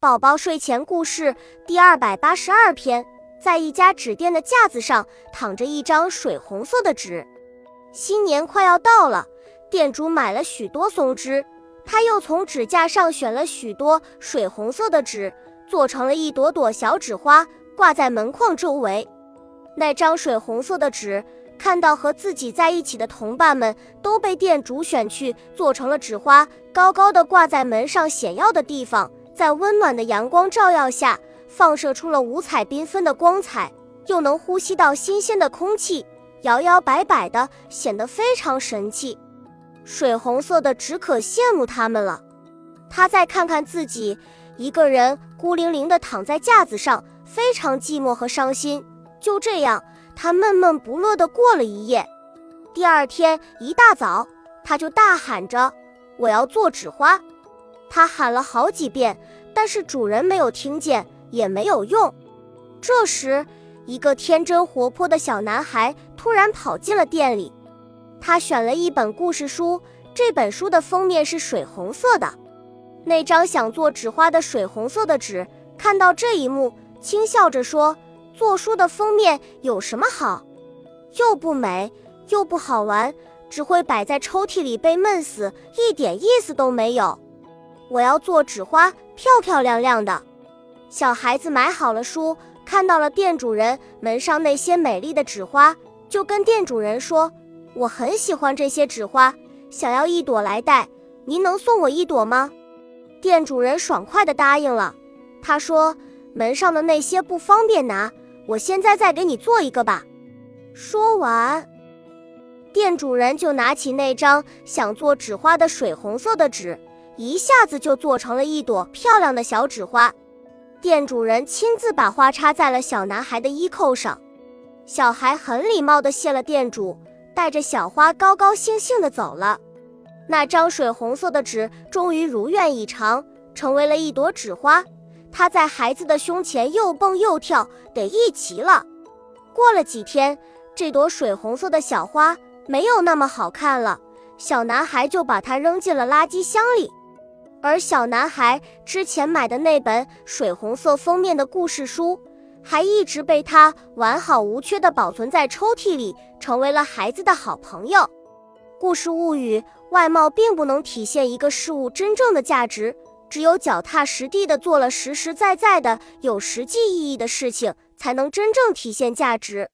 宝宝睡前故事第二百八十二篇，在一家纸店的架子上躺着一张水红色的纸。新年快要到了，店主买了许多松枝，他又从纸架上选了许多水红色的纸，做成了一朵朵小纸花，挂在门框周围。那张水红色的纸，看到和自己在一起的同伴们都被店主选去做成了纸花，高高的挂在门上显要的地方。在温暖的阳光照耀下，放射出了五彩缤纷的光彩，又能呼吸到新鲜的空气，摇摇摆摆的，显得非常神气。水红色的只可羡慕他们了。他再看看自己，一个人孤零零的躺在架子上，非常寂寞和伤心。就这样，他闷闷不乐的过了一夜。第二天一大早，他就大喊着：“我要做纸花。”他喊了好几遍，但是主人没有听见，也没有用。这时，一个天真活泼的小男孩突然跑进了店里。他选了一本故事书，这本书的封面是水红色的。那张想做纸花的水红色的纸看到这一幕，轻笑着说：“做书的封面有什么好？又不美，又不好玩，只会摆在抽屉里被闷死，一点意思都没有。”我要做纸花，漂漂亮亮的。小孩子买好了书，看到了店主人门上那些美丽的纸花，就跟店主人说：“我很喜欢这些纸花，想要一朵来戴，您能送我一朵吗？”店主人爽快地答应了。他说：“门上的那些不方便拿，我现在再给你做一个吧。”说完，店主人就拿起那张想做纸花的水红色的纸。一下子就做成了一朵漂亮的小纸花，店主人亲自把花插在了小男孩的衣扣上，小孩很礼貌地谢了店主，带着小花高高兴兴地走了。那张水红色的纸终于如愿以偿，成为了一朵纸花，它在孩子的胸前又蹦又跳，得意极了。过了几天，这朵水红色的小花没有那么好看了，小男孩就把它扔进了垃圾箱里。而小男孩之前买的那本水红色封面的故事书，还一直被他完好无缺地保存在抽屉里，成为了孩子的好朋友。故事物语：外貌并不能体现一个事物真正的价值，只有脚踏实地地做了实实在在的有实际意义的事情，才能真正体现价值。